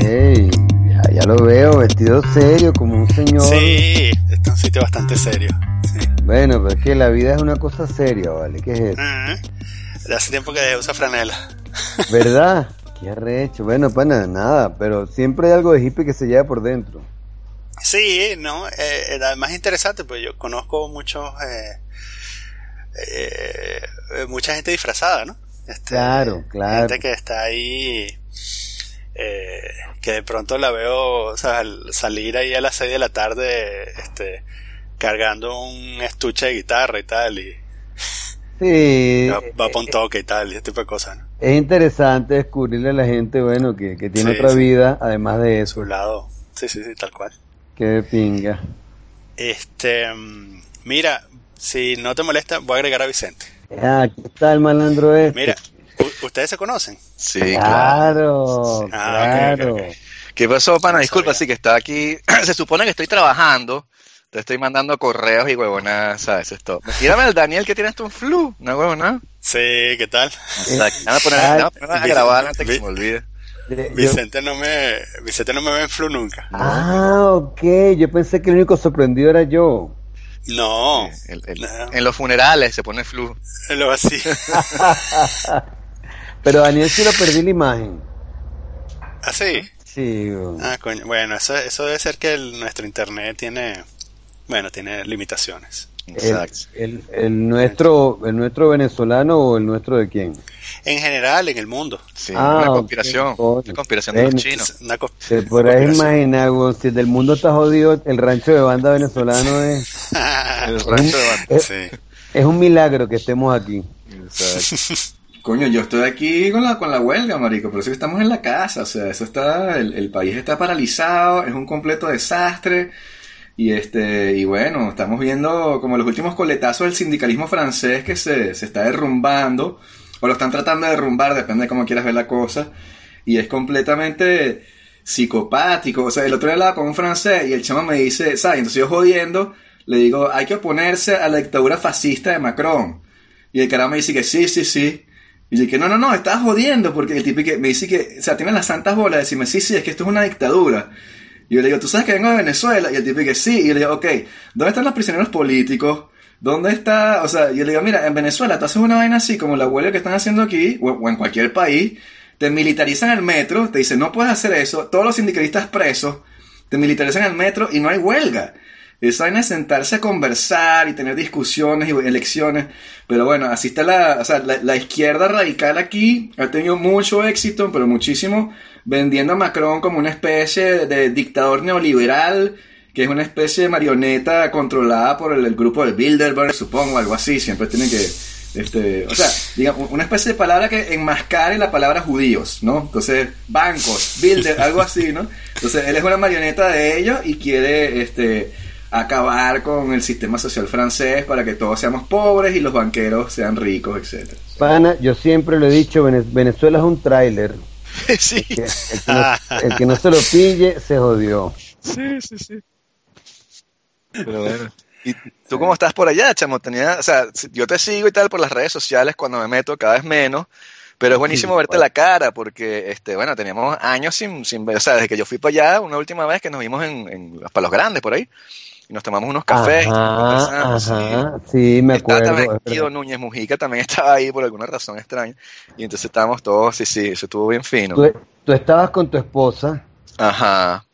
Ey, ya, ya lo veo, vestido serio, como un señor. Sí, está en un sitio bastante serio. Sí. Bueno, pero es que la vida es una cosa seria, ¿vale? ¿Qué es eso? De hace tiempo que usa franela. ¿Verdad? Qué arrecho. Bueno, pana, nada, pero siempre hay algo de hippie que se lleva por dentro. Sí, no, eh, eh, además interesante, pues yo conozco muchos, eh, eh, mucha gente disfrazada, ¿no? Este, Claro, claro. Gente que está ahí, eh, que de pronto la veo, o sea, al salir ahí a las 6 de la tarde, este, cargando un estuche de guitarra y tal, y Sí. va, va pa' un toque y tal, y ese tipo de cosas, ¿no? Es interesante descubrirle a la gente, bueno, que, que tiene Sí, otra sí. vida, además de eso. Su lado, sí, sí, sí, tal cual. Que de pinga. Este, mira, si no te molesta, voy a agregar a Vicente. Ah, aquí está el malandro este. Mira, ¿ustedes se conocen? Sí, claro. Claro, Ah. ¿Qué pasó, pana? No Disculpa, sí que está aquí. Se supone que estoy trabajando. Te estoy mandando correos y huevonadas, ¿sabes? Esto. Tírame al Daniel que tienes tú un flu, una huevona. Sí, ¿qué tal? Exacto. Poner, Ah, déjame poner a grabar antes que se me olvide. De- yo- Vicente no me, Vicente no me ve en flu nunca. Ah, ok. Yo pensé que el único sorprendido era yo. No, El- el- no, En los funerales se pone flu. lo así. Pero Daniel sí lo perdí la imagen. Así. Sí. güey. Ah, coño. Bueno, eso, eso debe ser que el- nuestro internet tiene, bueno, tiene limitaciones. El, Exacto. el, el nuestro, el nuestro venezolano o el nuestro de quién? En general, en el mundo. Sí, Ah, una conspiración. Una conspiración de los chinos. Una Te podrás imaginar, si del mundo está jodido, el rancho de banda venezolano es, El rancho de banda. es, sí. es un milagro que estemos aquí. Exacto. Coño, yo estoy aquí con la, con la huelga, marico, por eso que estamos en la casa, o sea, eso está, el, el país está paralizado, es un completo desastre, y este, y bueno, estamos viendo como los últimos coletazos del sindicalismo francés que se, se está derrumbando, o lo están tratando de derrumbar, depende de cómo quieras ver la cosa, y es completamente psicopático, o sea, el otro día hablaba con un francés y el chamo me dice, ¿sabes? Entonces yo jodiendo, le digo, hay que oponerse a la dictadura fascista de Macron. Y el carajo me dice que sí, sí, sí. Y que no, no, no, estás jodiendo, porque el tipo me dice que, o sea, tiene las santas bolas de decirme, sí, sí, es que esto es una dictadura. Y yo le digo, ¿tú sabes que vengo de Venezuela? Y el tipo que sí. Y yo le digo, ok, ¿dónde están los prisioneros políticos? ¿Dónde está? O sea, yo le digo, mira, en Venezuela tú haces una vaina así como la huelga que están haciendo aquí, o, o en cualquier país, te militarizan el metro, te dicen, no puedes hacer eso, todos los sindicalistas presos, te militarizan el metro y no hay huelga. Esa vaina es sentarse a conversar y tener discusiones y elecciones. Pero bueno, así está la, o sea, la, izquierda radical aquí. Ha tenido mucho éxito, pero muchísimo, vendiendo a Macron como una especie de dictador neoliberal, que es una especie de marioneta controlada por el, el grupo de Bilderberg, supongo, algo así. Siempre tienen que, este, o sea, digamos, una especie de palabra que enmascare la palabra judíos, ¿no? Entonces, bancos, Bilder, algo así, ¿no? Entonces, él es una marioneta de ellos y quiere, este, acabar con el sistema social francés para que todos seamos pobres y los banqueros sean ricos, etcétera. Pana, yo siempre lo he dicho, Vene- Venezuela es un tráiler. Sí, que- El, que no- el que no se lo pille, se jodió. sí, sí, sí. Pero bueno. ¿Y tú cómo estás por allá, chamo? Tenía, o sea, yo te sigo y tal por las redes sociales cuando me meto, cada vez menos. Pero es buenísimo Sí, verte bueno. la cara, porque, este, bueno, teníamos años sin, sin ver, o sea, desde que yo fui para allá, una última vez que nos vimos en, en los Palos Grandes, por ahí, y nos tomamos unos cafés. Ajá, sí. ajá, sí, me acuerdo. verdad. Núñez Mujica también estaba ahí por alguna razón extraña. Y entonces estábamos todos, sí, sí, eso estuvo bien fino. Tú, tú estabas con tu esposa Ajá,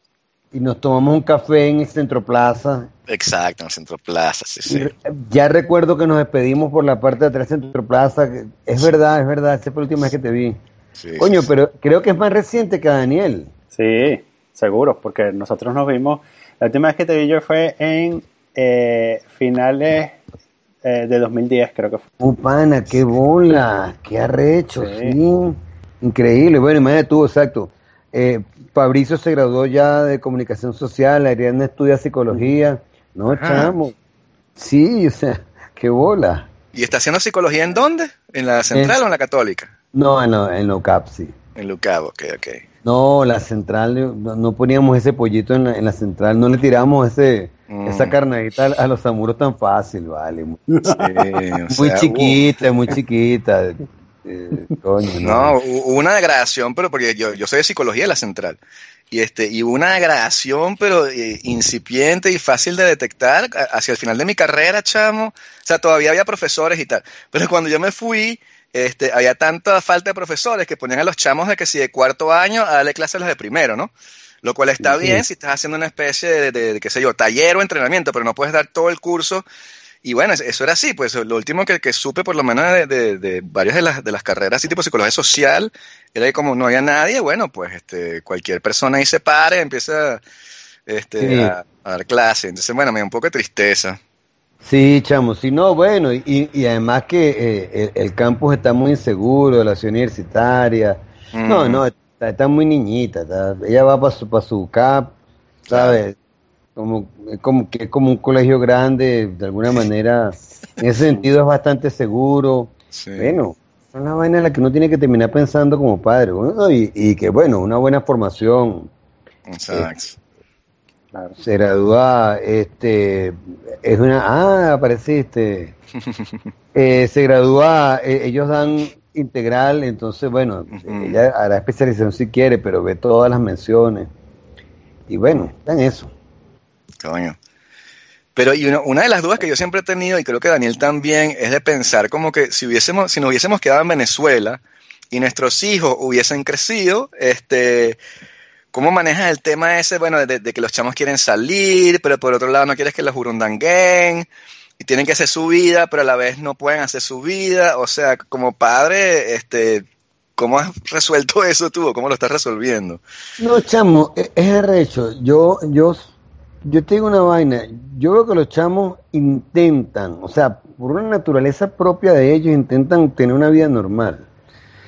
y nos tomamos un café en el Centro Plaza. exacto, en el Centro Plaza, sí, sí. Ya recuerdo que nos despedimos por la parte de atrás del Centro Plaza. Es verdad, es verdad, esa fue la última vez que te vi. sí, Coño, sí, pero creo que es más reciente que Daniel. Sí, seguro, porque nosotros nos vimos, la última vez que te vi yo fue en eh, finales eh, de 2010, creo que fue. Oh, pana, qué bola, qué arrecho, sí. Sí. Increíble. Bueno, imagínate tú, exacto. Eh, Fabricio se graduó ya de comunicación social, Ariana estudia psicología. No, Ajá. chamo. Sí, o sea, qué bola. ¿Y está haciendo psicología en dónde? ¿En la central En- o en la católica? No, en lo, en lo CAP, sí. En Lucabo, ok, ok. No, la central, no, no poníamos ese pollito en la, en la central, no le tiramos ese, Mm. esa carnadita a, a los amuros tan fácil, vale. Muy, Sí, o muy sea, chiquita, muy chiquita. Eh, coño, No, hu- hubo una degradación, pero porque yo, yo soy de psicología de la central. y este y una gradación pero eh, incipiente y fácil de detectar hacia el final de mi carrera, chamo. O sea, todavía había profesores y tal, pero cuando yo me fui, este, había tanta falta de profesores que ponían a los chamos de que si de cuarto año a darle clases a los de primero, ¿no? Lo cual está bien si estás haciendo una especie de, de, qué sé yo, taller o entrenamiento, pero no puedes dar todo el curso. Y bueno, eso era así, pues lo último que, que supe, por lo menos de, de, varias de las, de las carreras, así tipo psicología social, era que como no había nadie, bueno, pues este, cualquier persona ahí se pare, empieza este, a, dar clase. Entonces, bueno, me da un poco de tristeza. Sí, chamo, sí, no, bueno, y, y además que eh, el, campus está muy inseguro, la ciudad universitaria. No, no, está, muy niñita, ella va para su, para su CAP, ¿sabes? Como, como que es como un colegio grande, de alguna manera, en ese sentido es bastante seguro. Bueno, es una vaina en la que uno tiene que terminar pensando como padre, y, y, que bueno, una buena formación. Exacto. Eh, se gradúa, este, es una, ah, apareciste. eh, se gradúa, eh, ellos dan integral, entonces, bueno, ella hará especialización si quiere, pero ve todas las menciones. Y bueno, está en eso. Coño. Pero y una, de las dudas que yo siempre he tenido, y creo que Daniel también, es de pensar como que si hubiésemos, si nos hubiésemos quedado en Venezuela y nuestros hijos hubiesen crecido, este, ¿cómo manejas el tema ese, bueno, de, que los chamos quieren salir, pero por otro lado no quieres que los burundanguen? y tienen que hacer su vida, pero a la vez no pueden hacer su vida. O sea, como padre, este, ¿cómo has resuelto eso tú? ¿Cómo lo estás resolviendo? No, chamo, e-, es arrecho. Yo, yo, yo te digo una vaina. Yo veo que los chamos intentan, o sea, por una naturaleza propia de ellos, intentan tener una vida normal.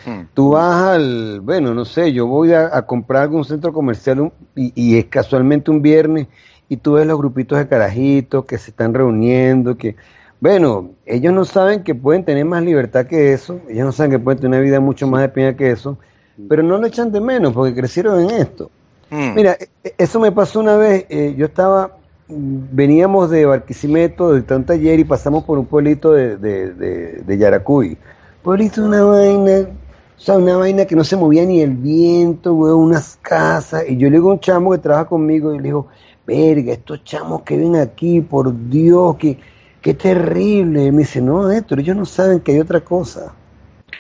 Hmm. Tú vas al, bueno, no sé, yo voy a, comprar algún centro comercial y, y es casualmente un viernes y tú ves los grupitos de carajitos que se están reuniendo, que, bueno, ellos no saben que pueden tener más libertad que eso, ellos no saben que pueden tener una vida mucho más de pena que eso, pero no lo echan de menos porque crecieron en esto. Mm. Mira, e, e, eso me pasó una vez, eh, yo estaba, veníamos de Barquisimeto, de un taller y pasamos por un pueblito de, de, de, Yaracuy. Pueblito una vaina, o sea, una vaina que no se movía ni el viento, unas casas. Y yo le digo a un chamo que trabaja conmigo y le digo, verga, estos chamos que ven aquí, por Dios, que, qué terrible. Y me dice, no, Héctor, ellos no saben que hay otra cosa.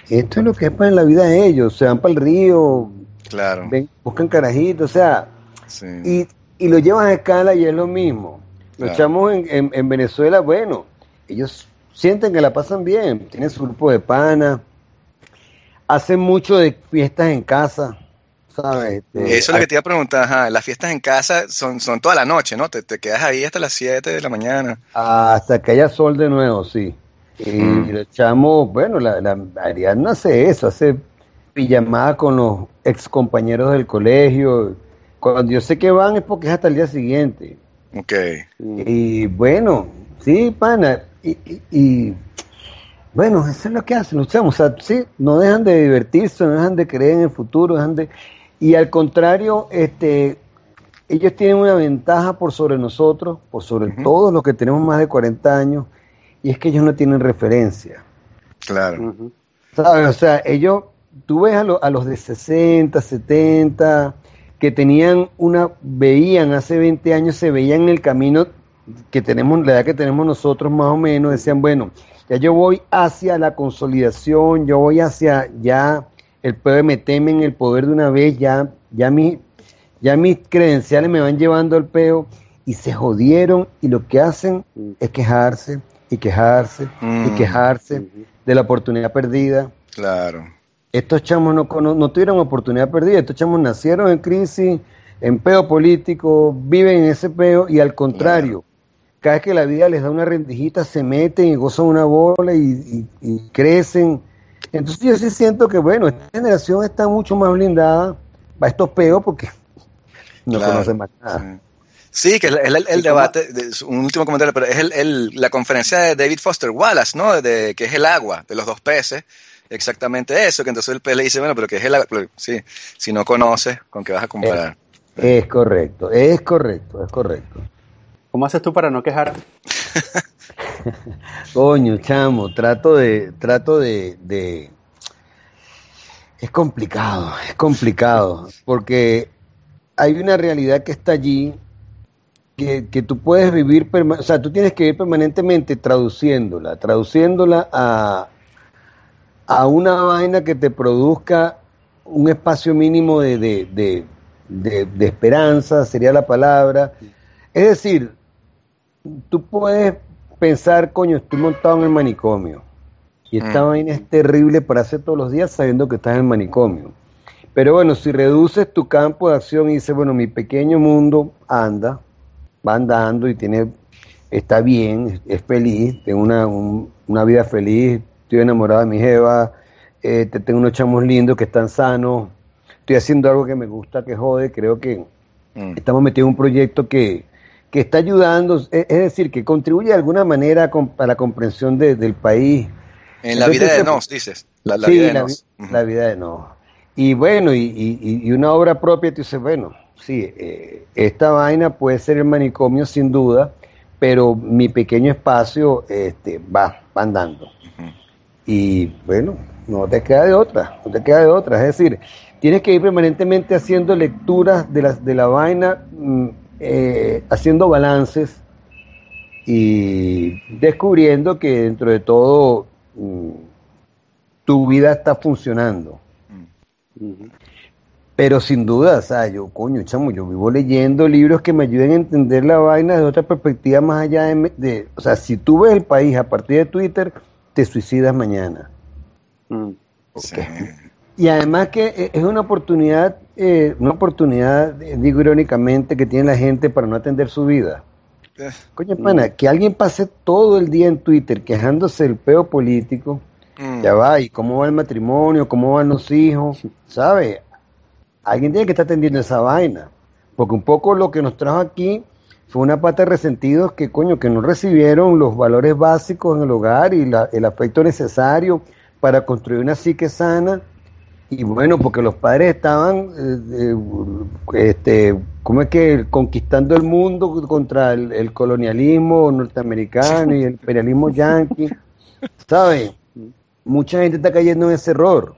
Esto es lo que es para la vida de ellos. Se van para el río, claro. buscan carajitos, o sea, y, y lo llevan a escala y es lo mismo. Los chamos en, en, Venezuela, bueno, ellos sienten que la pasan bien, tienen su grupo de pana, hacen mucho de fiestas en casa, este, Eso es lo que te iba a preguntar, las fiestas en casa son, son toda la noche, ¿no? Te, quedas ahí hasta las 7 de la mañana. Hasta que haya sol de nuevo, sí. Y, mm. le echamos, bueno, la, la Ariadna hace eso, hace pijamada con los ex compañeros del colegio. Cuando yo sé que van es porque es hasta el día siguiente. Ok. Y bueno, sí, pana. Y, y, bueno, eso es lo que hacen los O sea, sí, no dejan de divertirse, no dejan de creer en el futuro, dejan de y al contrario, este, ellos tienen una ventaja por sobre nosotros, por sobre todos los que tenemos más de 40 años, y es que ellos no tienen referencia. Claro. ¿Sabes? O sea, ellos, tú ves a, a los de 60, 70, que tenían una, veían hace 20 años, se veían en el camino que tenemos, la edad que tenemos nosotros más o menos, decían, bueno, ya yo voy hacia la consolidación, yo voy hacia ya el pueblo me teme en el poder de una vez, ya, ya, mi, ya mis credenciales me van llevando al peo y se jodieron y lo que hacen es quejarse y quejarse y mm. quejarse de la oportunidad perdida. Claro. Estos chamos no, no, tuvieron oportunidad perdida, estos chamos nacieron en crisis, en peo político, viven en ese peo y al contrario, cada vez que la vida les da una rendijita se meten y gozan una bola y crecen entonces yo sí siento que, bueno, esta generación está mucho más blindada para estos peos porque no conocen más nada. Sí, que es el, debate, un último comentario, pero es el, la conferencia de David Foster Wallace, ¿no? De, que es el agua, de los dos peces, exactamente eso, que entonces el pez le dice, bueno, pero que es el agua, sí, si no conoces, ¿con qué vas a comparar? Es, correcto, es correcto, es correcto. ¿Cómo haces tú para no quejar? Coño, chamo, trato de, trato de, es complicado, es complicado, porque hay una realidad que está allí, que, que tú puedes vivir, o sea, tú tienes que ir permanentemente traduciéndola, traduciéndola a, a una vaina que te produzca un espacio mínimo de, de- de esperanza, sería la palabra. Es decir, tú puedes pensar, coño, estoy montado en el manicomio. Y esta Mm. vaina es terrible para hacer todos los días sabiendo que estás en el manicomio. Pero bueno, si reduces tu campo de acción y dices, bueno, mi pequeño mundo anda, va andando y tiene, está bien, es feliz, tengo una, un- una vida feliz, estoy enamorado de mi jeva, eh, te- tengo unos chamos lindos que están sanos, estoy haciendo algo que me gusta, que jode, creo que Mm. estamos metidos en un proyecto que, que está ayudando, es, decir, que contribuye de alguna manera a, la comprensión de- del país. En la Entonces, vida de Nos, dices. La, la sí, vida de la, Nos. la vida de no. Y bueno, y, y- y una obra propia, tú dices, bueno, sí, eh, esta vaina puede ser el manicomio sin duda, pero mi pequeño espacio este, va, va andando. Y bueno, no te queda de otra, no te queda de otra. Es decir, tienes que ir permanentemente haciendo lecturas de la, de la vaina, mm, eh, haciendo balances y descubriendo que dentro de todo mm, tu vida está funcionando. Ujú. Pero sin duda, o sea, yo, coño, chamo, yo vivo leyendo libros que me ayuden a entender la vaina de otra perspectiva más allá de, o sea, si tú ves el país a partir de Twitter, te suicidas mañana. Mm. Sí. Y además que eh, es una oportunidad, eh, una oportunidad, eh, digo irónicamente, que tiene la gente para no atender su vida. Coño, pana, que alguien pase todo el día en Twitter quejándose del peo político, mm. ya va, y cómo va el matrimonio, cómo van los hijos, ¿sabe? Alguien tiene que estar atendiendo esa vaina. Porque un poco lo que nos trajo aquí fue una pata de resentidos que, coño, que no recibieron los valores básicos en el hogar y la- el afecto necesario para construir una psique sana. Y bueno, porque los padres estaban, eh, eh, este, ¿cómo es que? Conquistando el mundo contra el, el colonialismo norteamericano y el imperialismo yanqui, ¿sabes? Mucha gente está cayendo en ese error.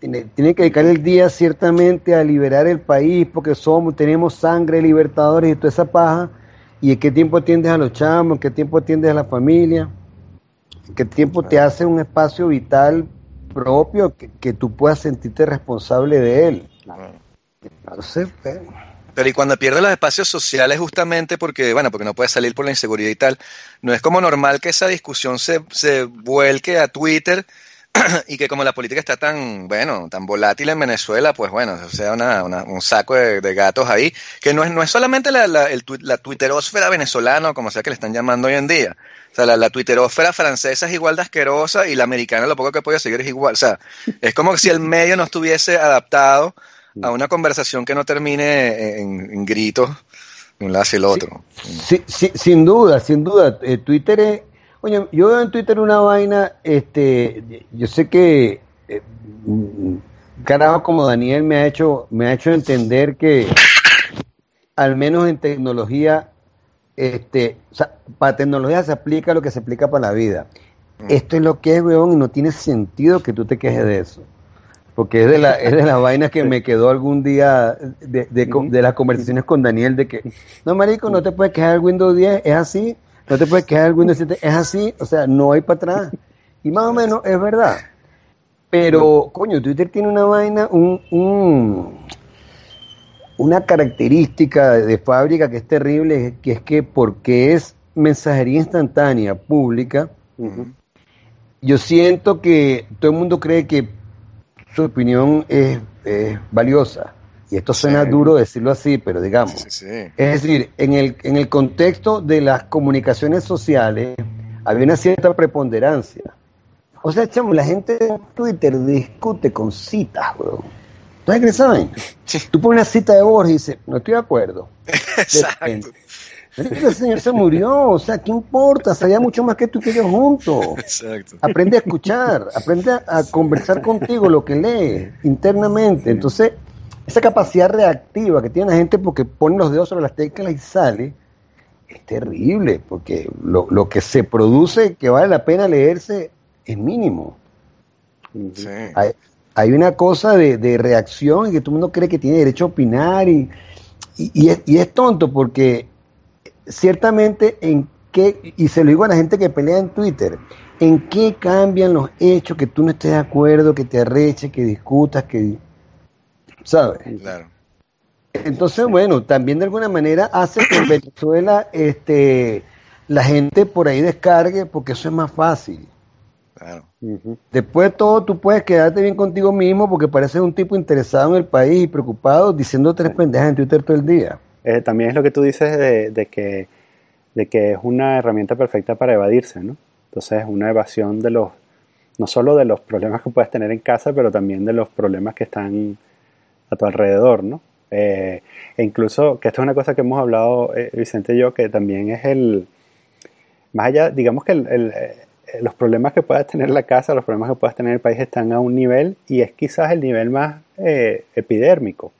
Tiene, tiene que dedicar el día ciertamente a liberar el país porque somos, tenemos sangre, libertadores y toda esa paja. ¿Y en qué tiempo atiendes a los chamos? ¿En qué tiempo atiendes a la familia? ¿En qué tiempo te hace un espacio vital propio que, que tú puedas sentirte responsable de él? Entonces, pues, Pero y cuando pierde los espacios sociales justamente porque, bueno, porque no puede salir por la inseguridad y tal, no es como normal que esa discusión se, se vuelque a Twitter y que como la política está tan, bueno, tan volátil en Venezuela, pues bueno, o sea, una, una- un saco de, de gatos ahí, que no es, no es solamente la, la, el, la twitterósfera venezolana, o como sea que le están llamando hoy en día. O sea, la, la twitterósfera francesa es igual de asquerosa y la americana lo poco que puede seguir es igual. O sea, es como si el medio no estuviese adaptado a una conversación que no termine en, en gritos de un lado hacia el otro. Sí, sí, sin duda, sin duda. Eh, Twitter es. Oye, yo veo en Twitter una vaina. este Yo sé que. eh, carajo como Daniel me ha hecho me ha hecho entender que. Al menos en tecnología. este o sea, Para tecnología se aplica lo que se aplica para la vida. Esto es lo que es, weón, y no tiene sentido que tú te quejes de eso. Porque es de, la, es de las vainas que me quedó algún día de, de, co- de las conversaciones con Daniel de que, no, marico, no te puedes quejar del Windows 10, es así, no te puedes quejar del Windows 7, es así, o sea, no hay para atrás. Y más o menos es verdad. Pero, coño, Twitter tiene una vaina, un, un- una característica de, fábrica que es terrible, que es que porque es mensajería instantánea pública, yo siento que todo el mundo cree que su opinión es, es valiosa. Y esto suena Sí. duro decirlo así, pero digamos. Sí, sí, sí. Es decir, en el, en el contexto de las comunicaciones sociales había una cierta preponderancia. O sea, chamo, la gente en Twitter discute con citas, weón. ¿Ustedes qué saben? Tú pones una cita de Borges y dices, no estoy de acuerdo. Exacto. Ese señor se murió, o sea, ¿qué importa? Sabía mucho más que tú que yo juntos. Exacto. Aprende a escuchar, aprende a, a conversar contigo lo que lees internamente. Entonces, esa capacidad reactiva que tiene la gente porque pone los dedos sobre las teclas y sale, es terrible, porque lo, lo que se produce que vale la pena leerse es mínimo. Sí. Hay, hay una cosa de, de reacción y que todo el mundo cree que tiene derecho a opinar y y, y es, y es tonto porque ciertamente en qué, y se lo digo a la gente que pelea en Twitter, en qué cambian los hechos que tú no estés de acuerdo, que te arreches, que discutas, que... ¿Sabes? Claro. Entonces, bueno, también de alguna manera hace que en Venezuela este, la gente por ahí descargue, porque eso es más fácil. Claro. Después de todo, tú puedes quedarte bien contigo mismo porque pareces un tipo interesado en el país y preocupado diciendo tres pendejas en Twitter todo el día. Eh, también es lo que tú dices de, de que, de que es una herramienta perfecta para evadirse, ¿no? Entonces es una evasión de los, no solo de los problemas que puedes tener en casa, pero también de los problemas que están a tu alrededor, ¿no? Eh, e incluso, que esto es una cosa que hemos hablado eh, Vicente y yo, que también es el, más allá, digamos que eh, los problemas que puedas tener la casa, los problemas que puedas tener el país están a un nivel y es quizás el nivel más eh, epidérmico,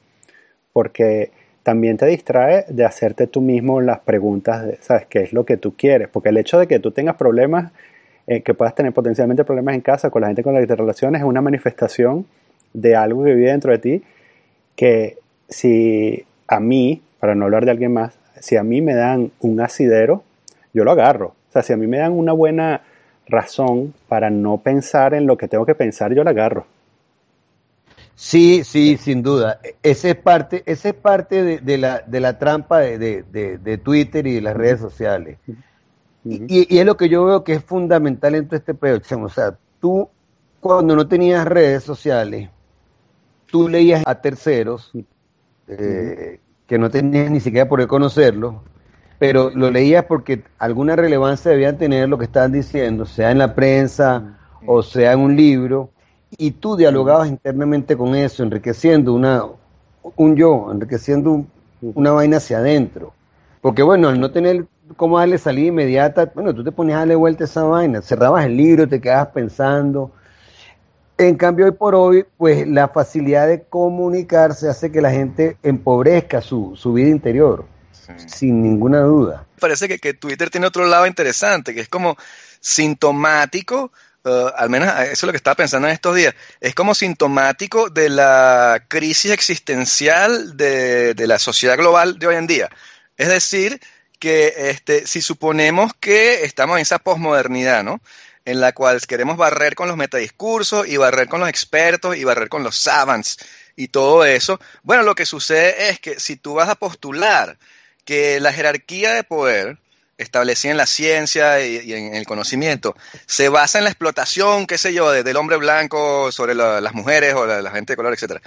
porque también te distrae de hacerte tú mismo las preguntas de, ¿sabes? ¿Qué es lo que tú quieres? Porque el hecho de que tú tengas problemas, que puedas tener potencialmente problemas en casa con la gente con la que te relaciones, es una manifestación de algo que vive dentro de ti que si a mí, para no hablar de alguien más, si a mí me dan un asidero, yo lo agarro. O sea, si a mí me dan una buena razón para no pensar en lo que tengo que pensar, yo la agarro. Sí, sí, sin duda. Esa es parte, esa es parte de, de la, de la trampa de, de- de- Twitter y de las redes sociales. Y, y es lo que yo veo que es fundamental en todo este chamo. O sea, tú cuando no tenías redes sociales, tú leías a terceros eh, que no tenías ni siquiera por qué conocerlos, pero lo leías porque alguna relevancia debían tener lo que estaban diciendo, sea en la prensa o sea en un libro, y tú dialogabas internamente con eso, enriqueciendo una, un yo, enriqueciendo un- una vaina hacia adentro. Porque bueno, al no tener cómo darle salida inmediata, bueno, tú te ponías a darle vuelta a esa vaina, cerrabas el libro, te quedabas pensando. En cambio, hoy por hoy, pues la facilidad de comunicarse hace que la gente empobrezca su, su vida interior, Sí. sin ninguna duda. Parece que, que Twitter tiene otro lado interesante, que es como sintomático, eh, al menos eso es lo que estaba pensando en estos días, es como sintomático de la crisis existencial de, de la sociedad global de hoy en día. Es decir, que este, si suponemos que estamos en esa posmodernidad, ¿no? En la cual queremos barrer con los metadiscursos y barrer con los expertos y barrer con los savants y todo eso. Bueno, lo que sucede es que si tú vas a postular que la jerarquía de poder establecida en la ciencia y, en el conocimiento se basa en la explotación, qué sé yo, de- del hombre blanco sobre la- las mujeres o la, gente de color, etcétera.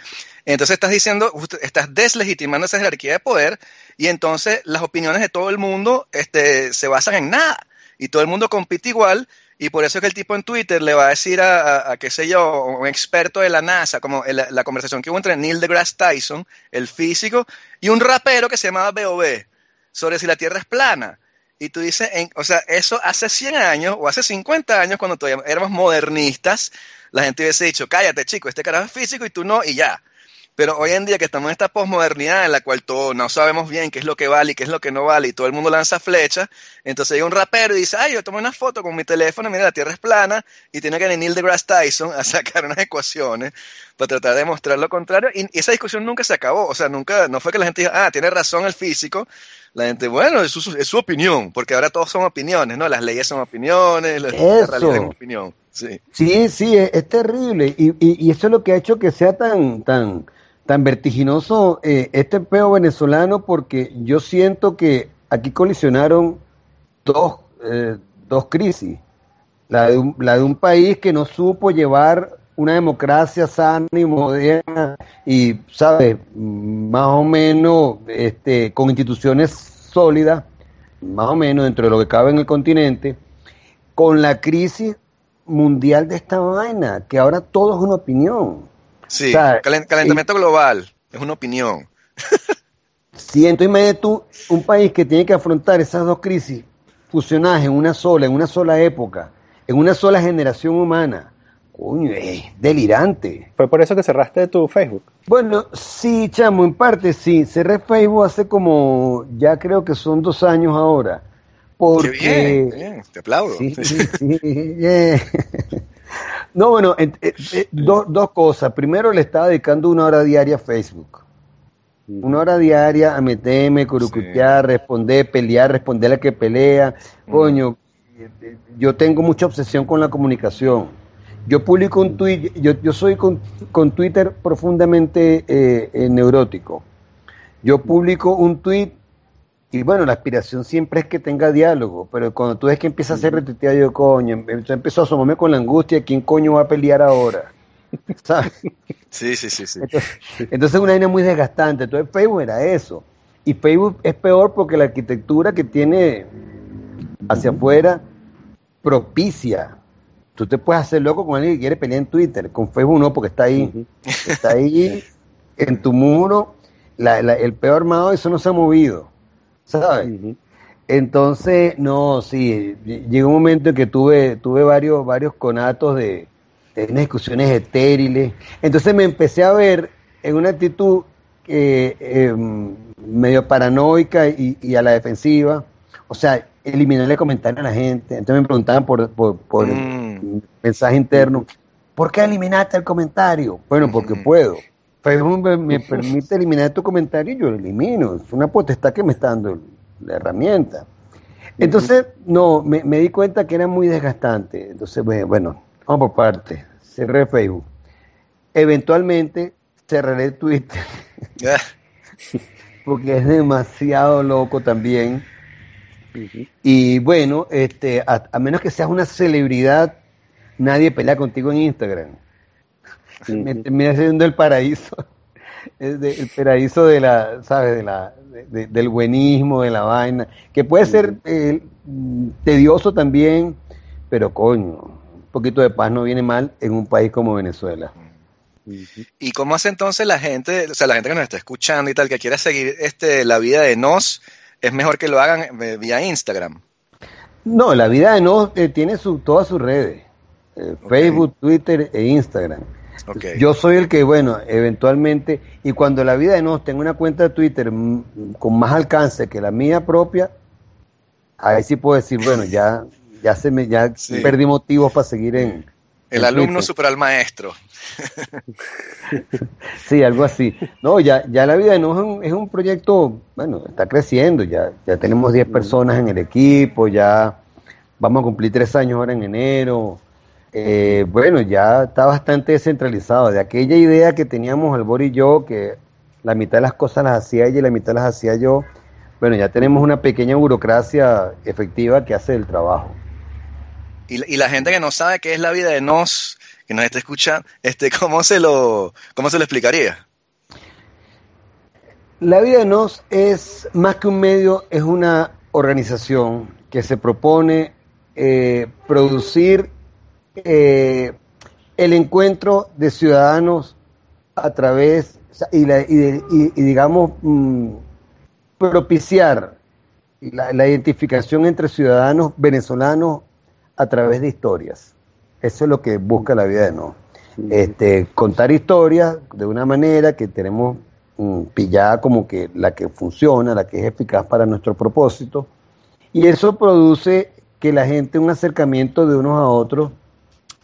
Entonces estás diciendo, estás deslegitimando esa jerarquía de poder y entonces las opiniones de todo el mundo este, se basan en nada y todo el mundo compite igual y por eso es que el tipo en Twitter le va a decir a, qué sé yo, un experto de la NASA, como la conversación que hubo entre Neil deGrasse Tyson, el físico, y un rapero que se llamaba B.O.B., sobre si la Tierra es plana. Y tú dices, en- o sea, eso hace 100 años o hace 50 años, cuando éramos modernistas, la gente hubiese dicho, cállate chico, este carajo es físico y tú no, y ya. Pero hoy en día que estamos en esta posmodernidad en la cual todo, no sabemos bien qué es lo que vale y qué es lo que no vale y todo el mundo lanza flechas, entonces hay un rapero y dice, ay, yo tomé una foto con mi teléfono, mira, la Tierra es plana y tiene que venir Neil deGrasse Tyson a sacar unas ecuaciones para tratar de demostrar lo contrario y esa discusión nunca se acabó, o sea, nunca, no fue que la gente dijo, ah, tiene razón el físico, la gente, bueno, es su, es su opinión, porque ahora todos son opiniones, ¿no? Las leyes son opiniones, la, realidad es opinión, sí. Sí, sí, es, es terrible. Y, y- y eso es lo que ha hecho que sea tan, tan, tan vertiginoso eh, este peo venezolano, porque yo siento que aquí colisionaron dos, eh, dos crisis. La de, un, la de un país que no supo llevar una democracia sana y moderna y, ¿sabes? Más o menos este, con instituciones sólidas, más o menos dentro de lo que cabe en el continente, con la crisis mundial de esta vaina, que ahora todo es una opinión. Sí, O sea, calen- calentamiento global, es una opinión. Si entonces imagínate tú un país que tiene que afrontar esas dos crisis fusionadas en una sola, en una sola época, en una sola generación humana, coño, es delirante. Fue por eso que cerraste tu Facebook. Bueno, sí, chamo, en parte sí. Cerré Facebook hace como, ya creo que son dos años ahora. Porque... Qué bien, bien, te aplaudo. Sí, sí, sí, yeah. No, bueno, eh, eh, do- dos cosas. Primero, le estaba dedicando una hora diaria a Facebook. Una hora diaria a meterme, curucutear, responder, pelear, responder a la que pelea. Coño, yo tengo mucha obsesión con la comunicación. Yo publico un tweet, yo, yo soy con, con Twitter profundamente eh, eh, neurótico. Yo publico un tweet y bueno, la aspiración siempre es que tenga diálogo, pero cuando tú ves que empieza a ser retuiteado, yo coño, yo empezó a asomarme con la angustia, ¿quién coño va a pelear ahora? ¿Sabes? Sí, sí, sí, sí. Entonces, entonces es una vaina muy desgastante. Entonces Facebook era eso. Y Facebook es peor porque la arquitectura que tiene hacia afuera propicia. Tú te puedes hacer loco con alguien que quiere pelear en Twitter. Con Facebook no, porque está ahí. Está ahí en tu muro. La- la- el peor armado, eso no se ha movido. ¿Sabes? Entonces, no, sí, ll- llegó un momento en que tuve, tuve varios, varios conatos de, de unas discusiones estériles. Entonces me empecé a ver en una actitud eh, em, medio paranoica y, y a la defensiva. O sea, eliminarle comentarios a la gente. Entonces me preguntaban por, por, por Mm. mensaje interno, ¿por qué eliminaste el comentario? Bueno, porque puedo. Facebook me, me permite eliminar tu comentario y yo lo elimino. Es una potestad que me está dando la herramienta. Entonces, no, me, me di cuenta que era muy desgastante. Entonces, bueno, bueno, vamos por parte. Cerré Facebook. Eventualmente cerraré Twitter Ah, porque es demasiado loco también. Y bueno, este, a, a menos que seas una celebridad, nadie pelea contigo en Instagram. Me termina siendo el paraíso, es de- el paraíso de la, ¿sabes? De la, de- de- del buenismo, de la vaina, que puede ser eh, tedioso también, pero coño, un poquito de paz no viene mal en un país como Venezuela. ¿Y cómo hace entonces la gente, o sea, la gente que nos está escuchando y tal, que quiera seguir este, la vida de Nos, es mejor que lo hagan eh, vía Instagram? No, la vida de no eh, tiene su, todas sus redes, eh, Ok. Facebook, Twitter e Instagram. Yo soy el que, bueno, eventualmente, y cuando la vida de nos tenga una cuenta de Twitter mm, con más alcance que la mía propia, ahí sí puedo decir, bueno, ya, ya se me, ya Sí. perdí motivos para seguir en. El en alumno Twitter. supera al maestro. Sí, algo así. No, ya, ya la vida de nos es un, es un proyecto, bueno, está creciendo, ya, ya tenemos 10 personas en el equipo, ya vamos a cumplir tres años ahora en enero. Eh, bueno, ya está bastante descentralizado. De aquella idea que teníamos Albor y yo, que la mitad de las cosas las hacía ella y la mitad las hacía yo, bueno, ya tenemos una pequeña burocracia efectiva que hace el trabajo. Y, la- y la gente que no sabe qué es la vida de Nos, que nos está escuchando, este, ¿cómo se lo, cómo se lo explicaría? La vida de NOS es más que un medio, es una organización que se propone eh, producir eh, el encuentro de ciudadanos a través y, la- y de- y- y, digamos mm, propiciar la, la identificación entre ciudadanos venezolanos a través de historias. Eso es lo que busca la vida de NOS este, contar historias de una manera que tenemos mm, pillada como que la que funciona, la que es eficaz para nuestro propósito, y eso produce que la gente, un acercamiento de unos a otros,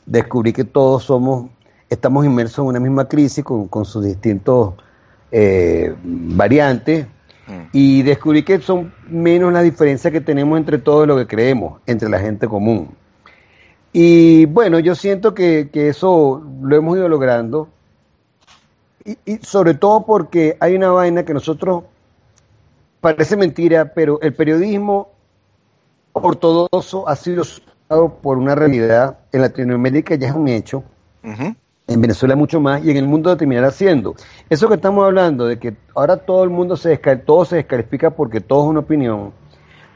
descubrir que todos somos, estamos inmersos en una misma crisis con, con sus distintos eh, variantes, Mm. y descubrí que son menos las diferencias que tenemos entre todos lo que creemos, entre la gente común. Y bueno, yo siento que, que eso lo hemos ido logrando. Y, y sobre todo porque hay una vaina que nosotros, parece mentira, pero el periodismo ortodoxo ha sido por una realidad. En Latinoamérica ya es un hecho. En Venezuela mucho más y en el mundo terminará siendo. Eso que estamos hablando de que ahora todo el mundo se todo se descalifica porque todo es una opinión.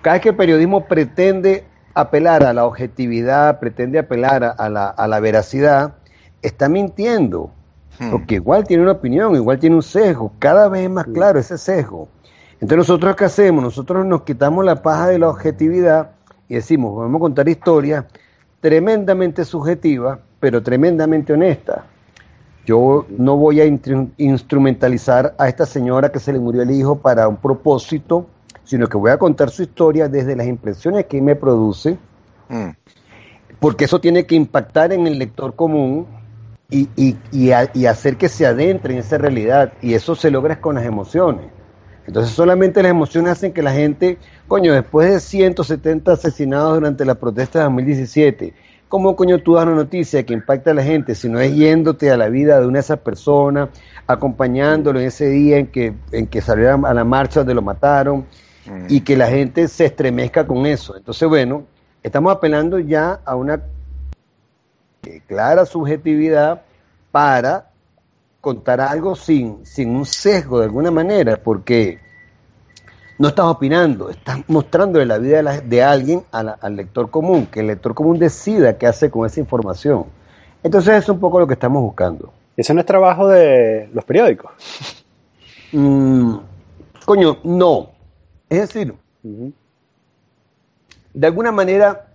Cada vez que el periodismo pretende apelar a la objetividad, pretende apelar a, a la, a la veracidad, está mintiendo. Hmm. Porque igual tiene una opinión, igual tiene un sesgo. Cada vez es más claro ese sesgo. Entonces nosotros qué hacemos? Nosotros nos quitamos la paja de la objetividad y decimos, vamos a contar historias tremendamente subjetivas, pero tremendamente honestas. Yo no voy a instrumentalizar a esta señora que se le murió el hijo para un propósito, sino que voy a contar su historia desde las impresiones que me produce, Mm. porque eso tiene que impactar en el lector común y, y, y, hacer que se adentre en esa realidad. Y eso se logra con las emociones. Entonces solamente las emociones hacen que la gente, coño, después de 170 asesinados durante la protesta de 2017, ¿cómo coño tú das una noticia que impacta a la gente si no es yéndote a la vida de una de esas personas, acompañándolo en ese día en que, en que salió a la marcha donde lo mataron y que la gente se estremezca con eso? Entonces, bueno, estamos apelando ya a una clara subjetividad para contar algo sin, sin un sesgo de alguna manera, porque no estás opinando, estás mostrando la vida de, alguien al lector común, que el lector común decida qué hace con esa información. Entonces es un poco lo que estamos buscando. ¿Ese no es trabajo de los periódicos? Mm, coño, no. Es decir, de alguna manera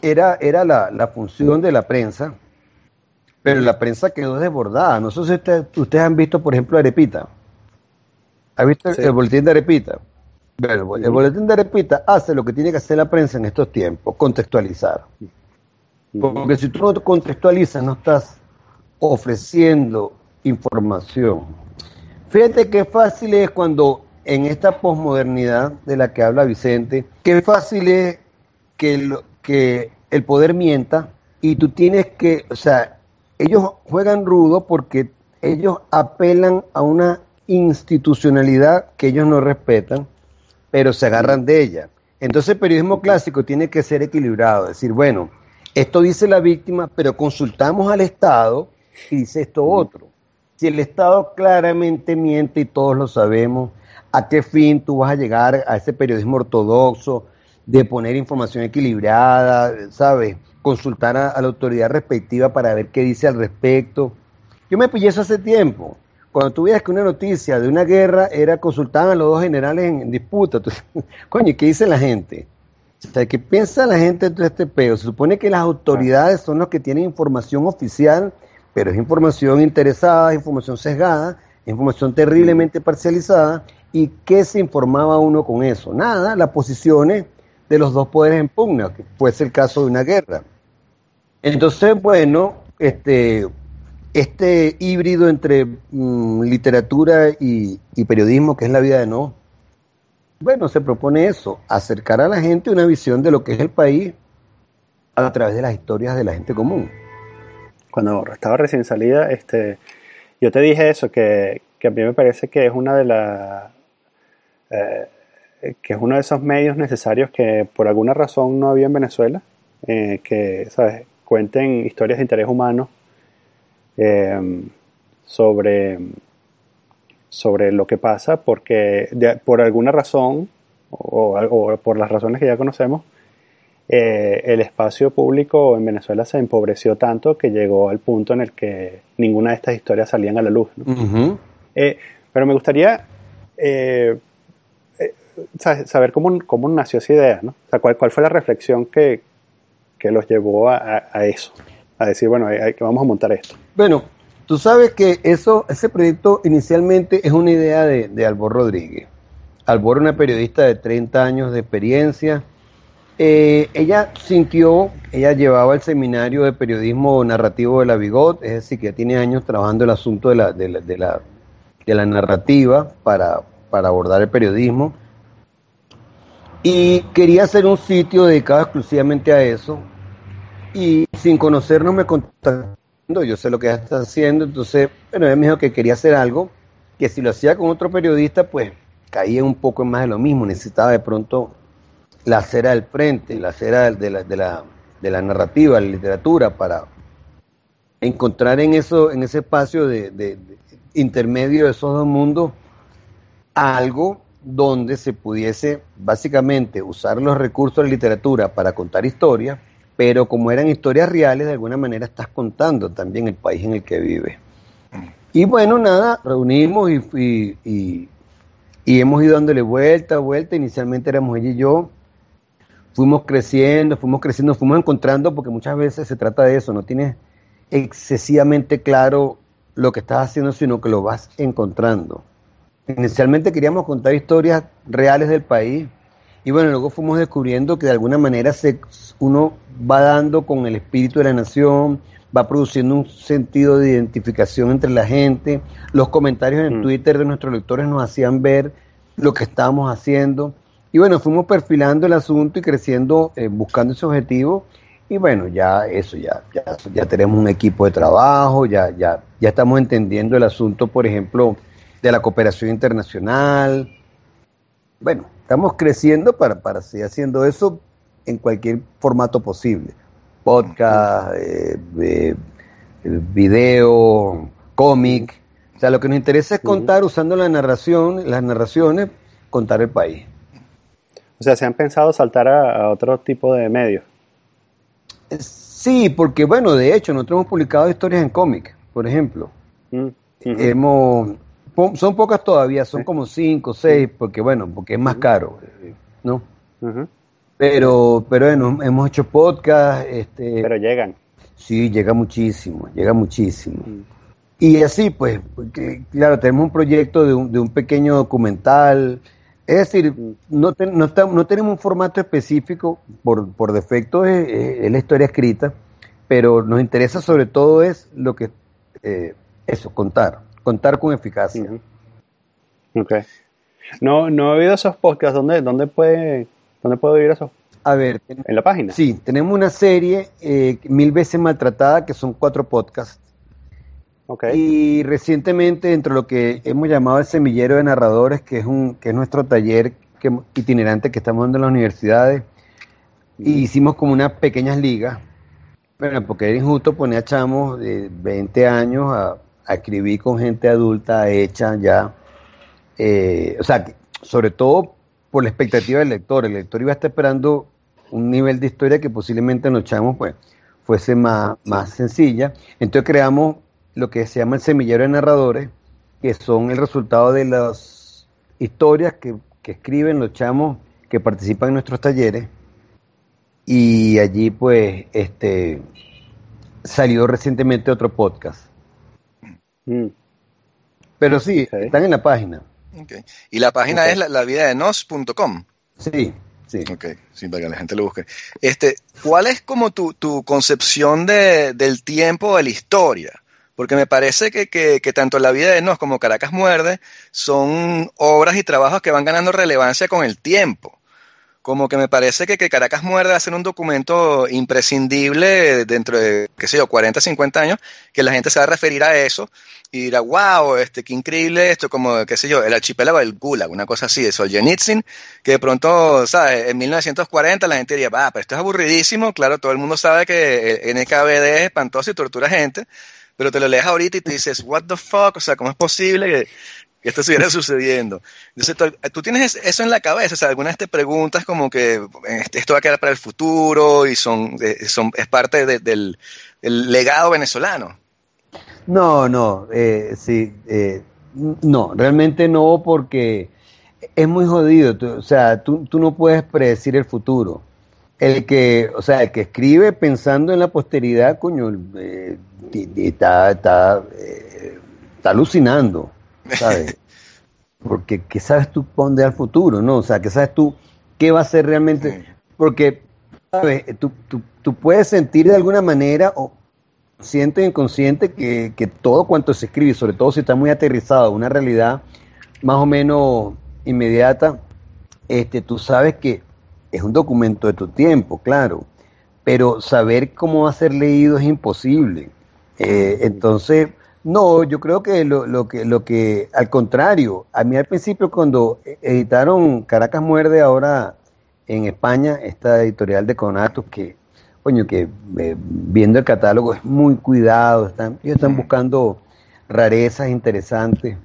era, era la, la función de la prensa, pero la prensa quedó desbordada. No sé si ustedes han visto, por ejemplo, Arepita. ¿Ha visto el boletín de Arepita? El boletín de Arepita hace lo que tiene que hacer la prensa en estos tiempos, contextualizar. Porque si tú no contextualizas, no estás ofreciendo información. Fíjate qué fácil es cuando en esta posmodernidad de la que habla Vicente, qué fácil es que, que el poder mienta y tú tienes que, o sea, ellos juegan rudo porque ellos apelan a una institucionalidad que ellos no respetan, pero se agarran de ella. Entonces el periodismo clásico tiene que ser equilibrado, decir, bueno, esto dice la víctima, pero consultamos al Estado y dice esto otro. Si el Estado claramente miente y todos lo sabemos, ¿a qué fin tú vas a llegar a ese periodismo ortodoxo de poner información equilibrada, ¿sabes? consultar a, la autoridad respectiva para ver qué dice al respecto. Yo me pillé eso hace tiempo. Cuando tú veías que una noticia de una guerra era consultar a los dos generales en, disputa, coño, ¿qué dice la gente? ¿qué piensa la gente de este peo? Se supone que las autoridades son los que tienen información oficial, pero es información interesada, información sesgada, información terriblemente parcializada. ¿Y qué se informaba uno con eso? Nada, las posiciones de los dos poderes en pugna, que puede ser el caso de una guerra. Entonces, bueno, este, este híbrido entre mm, literatura y, periodismo, que es la vida de no, bueno, se propone eso, acercar a la gente una visión de lo que es el país a través de las historias de la gente común. Cuando estaba recién salida, este, yo te dije eso, que, a mí me parece que es una de las... Eh, que es uno de esos medios necesarios que por alguna razón no había en Venezuela, eh, que, ¿sabes? cuenten historias de interés humano eh, sobre, sobre lo que pasa, porque por alguna razón, o, por las razones que ya conocemos, eh, el espacio público en Venezuela se empobreció tanto que llegó al punto en el que ninguna de estas historias salían a la luz. Eh, pero me gustaría saber cómo, cómo, nació esa idea, ¿no? ¿cuál, ¿cuál, fue la reflexión que, que los llevó a, eso, a decir, bueno, hay, vamos a montar esto? Bueno, tú sabes que eso, ese proyecto inicialmente es una idea de, de Albor Rodríguez. Albor, una periodista de 30 años de experiencia. Eh, ella sintió, ella llevaba el seminario de periodismo narrativo de la Bigot, es decir, que ya tiene años trabajando el asunto de la, de la, de la, de la narrativa para, para abordar el periodismo y quería hacer un sitio dedicado exclusivamente a eso. Y sin conocernos me contactó, yo sé lo que está haciendo, entonces, bueno, ella me dijo que quería hacer algo, que si lo hacía con otro periodista, pues caía un poco más de lo mismo, necesitaba de pronto la acera del frente, la acera de la, de la, de la narrativa, la literatura, para encontrar en eso, en ese espacio de, de intermedio de esos dos mundos algo donde se pudiese básicamente usar los recursos de literatura para contar historias, pero como eran historias reales, de alguna manera estás contando también el país en el que vives. Y bueno, nada, reunimos y, y, hemos ido dándole vuelta, vuelta. Inicialmente éramos ella y yo. Fuimos creciendo, fuimos creciendo, fuimos encontrando, porque muchas veces se trata de eso, no tienes excesivamente claro lo que estás haciendo, sino que lo vas encontrando. Inicialmente queríamos contar historias reales del país y bueno, luego fuimos descubriendo que de alguna manera se, uno va dando con el espíritu de la nación, va produciendo un sentido de identificación entre la gente. Los comentarios en Mm. Twitter de nuestros lectores nos hacían ver lo que estábamos haciendo. Y bueno, fuimos perfilando el asunto y creciendo, eh, buscando ese objetivo. Y bueno, ya eso, ya, ya, ya tenemos un equipo de trabajo, ya, ya, ya estamos entendiendo el asunto, por ejemplo, de la cooperación internacional. Bueno, estamos creciendo para, para seguir haciendo eso en cualquier formato posible. Podcast, eh, eh, video, cómic. O sea, lo que nos interesa es contar usando la narración, las narraciones, contar el país. O sea, ¿se han pensado saltar a, a otro tipo de medios? Eh, Sí, porque bueno, de hecho, nosotros hemos publicado historias en cómic, por ejemplo. Mm. Hemos, son pocas todavía, son como cinco, seis, porque bueno, porque es más caro, ¿no? Pero, pero bueno, hemos hecho podcast, este, Pero llegan. sí, llega muchísimo, llega muchísimo. Mm. Y así, pues, porque, claro, tenemos un proyecto de un, de un pequeño documental. Es decir, no, te- no, está- no tenemos un formato específico, por, por defecto es la historia escrita, pero nos interesa sobre todo es lo que, eh, eso, contar, contar con eficacia. Ujú. Ok. No, no he oído esos podcasts. ¿Dónde, dónde, puede, ¿Dónde puedo oír esos? A ver, En la página. sí, tenemos una serie eh, mil veces maltratada, que son cuatro podcasts. Ok. Y recientemente, dentro de lo que hemos llamado el semillero de narradores, que es un que es nuestro taller que, itinerante que estamos dando en las universidades, y hicimos como unas pequeñas ligas. Bueno, porque era injusto poner a chamos de 20 años a, a escribir con gente adulta hecha ya. eh, o sea, sobre todo por la expectativa del lector. El lector iba a estar esperando un nivel de historia que posiblemente en los chamos pues, fuese más, más sencilla. Entonces creamos lo que se llama el semillero de narradores, que son el resultado de las historias que, que escriben los chamos que participan en nuestros talleres. Y allí pues este salió recientemente otro podcast. Mm. Pero sí, están en la página. Y la página es la, la vida de nos.com. Sí, sí. Ok, sí, para que la gente lo busque. Este, ¿cuál es como tu, tu concepción de, del tiempo de la historia? Porque me parece que, que, que tanto La vida de Nos como Caracas Muerde son obras y trabajos que van ganando relevancia con el tiempo. Como que me parece que, Caracas Muerde va a ser un documento imprescindible dentro de, qué sé yo, 40, 50 años, que la gente se va a referir a eso y dirá, wow, este, qué increíble esto, como, qué sé yo, el archipiélago del Gulag, una cosa así, de Solzhenitsyn, que de pronto, ¿sabes? En 1940 la gente diría, va, pero esto es aburridísimo, claro, todo el mundo sabe que el NKVD es espantoso y tortura gente, pero te lo lees ahorita y te dices, what the fuck, o sea, ¿cómo es posible que, que esto estuviera sucediendo? Entonces, tú, tienes eso en la cabeza, o sea, algunas te preguntas como que este, esto va a quedar para el futuro y son, eh, son es parte de- del, legado venezolano. No, no, eh, sí, eh, no, realmente no, porque es muy jodido. o sea, tú, tú no puedes predecir el futuro. El que, o sea, el que escribe pensando en la posteridad, coño, está, está, está alucinando, ¿sabes? Porque, ¿qué sabes tú dónde va el futuro, no? O sea, ¿qué sabes tú qué va a ser realmente? Porque, ¿sabes? Tú, tú, tú puedes sentir de alguna manera, o consciente o inconsciente, que, que todo cuanto se escribe, sobre todo si está muy aterrizado a una realidad más o menos inmediata, este, tú sabes que es un documento de tu tiempo, claro, pero saber cómo va a ser leído es imposible. Eh, entonces, no, yo creo que lo, lo que lo que al contrario, a mí al principio cuando editaron Caracas Muerde ahora en España, esta editorial de Conatus que coño que eh, viendo el catálogo es muy cuidado, están ellos están buscando rarezas interesantes.